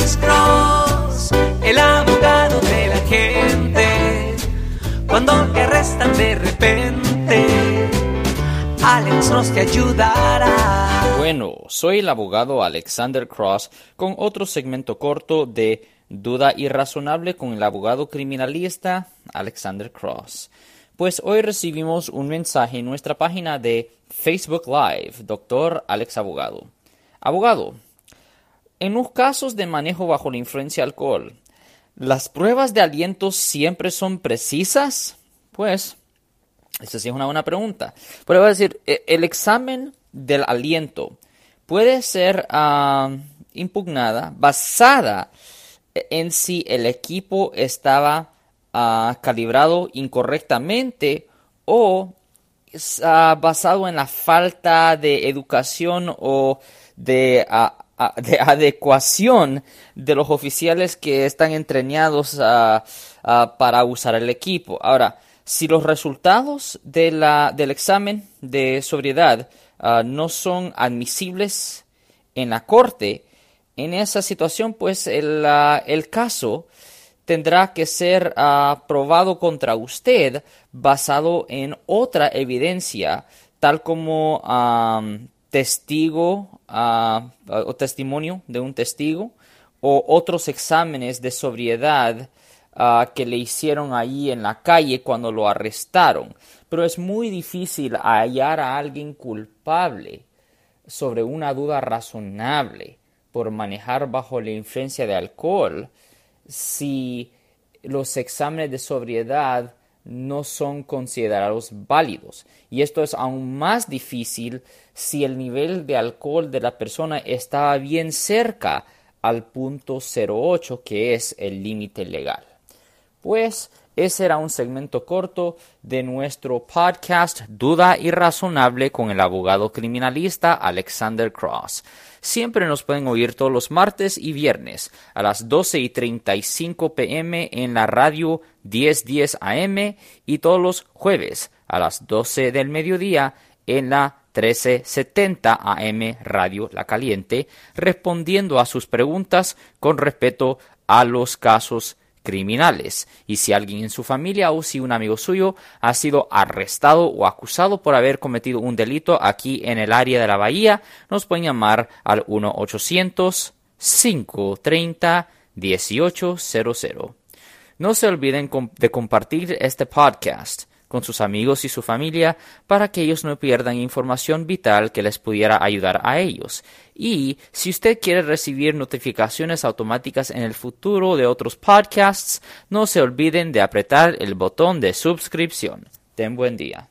Cross, el abogado de la gente. Cuando te arrestan de repente, Alex Cross te ayudará. Bueno, soy el abogado Alexander Cross con otro segmento corto de Duda Irrazonable con el abogado criminalista Alexander Cross. Pues hoy recibimos un mensaje en nuestra página de Facebook Live, Doctor Alex Abogado. Abogado, en los casos de manejo bajo la influencia alcohol, ¿las pruebas de aliento siempre son precisas? Pues, esa sí es una buena pregunta. Pero voy a decir, e, el examen del aliento puede ser ah, impugnada basada en si el equipo estaba ah, calibrado incorrectamente o ah, basado en la falta de educación o de de adecuación de los oficiales que están entrenados para usar el equipo. Ahora, si los resultados del examen de sobriedad ah, no son admisibles en la corte, en esa situación, pues el, caso tendrá que ser ah, probado contra usted basado en otra evidencia, tal como testigo o testimonio de un testigo o otros exámenes de sobriedad que le hicieron ahí en la calle cuando lo arrestaron. Pero es muy difícil hallar a alguien culpable sobre una duda razonable por manejar bajo la influencia de alcohol si los exámenes de sobriedad no son considerados válidos. Y esto es aún más difícil si el nivel de alcohol de la persona estaba bien cerca al punto 08, que es el límite legal. Pues ese era un segmento corto de nuestro podcast Duda Irrazonable con el abogado criminalista Alexander Cross. Siempre nos pueden oír todos los martes y viernes a las 12 y 35 pm en la radio 1010 AM y todos los jueves a las 12 del mediodía en la 1370 AM Radio La Caliente, respondiendo a sus preguntas con respecto a los casos criminales. Y si alguien en su familia o si un amigo suyo ha sido arrestado o acusado por haber cometido un delito aquí en el área de la bahía, nos pueden llamar al 1-800-530-1800. No se olviden de compartir este podcast con sus amigos y su familia para que ellos no pierdan información vital que les pudiera ayudar a ellos. Y si usted quiere recibir notificaciones automáticas en el futuro de otros podcasts, no se olviden de apretar el botón de suscripción. Ten buen día.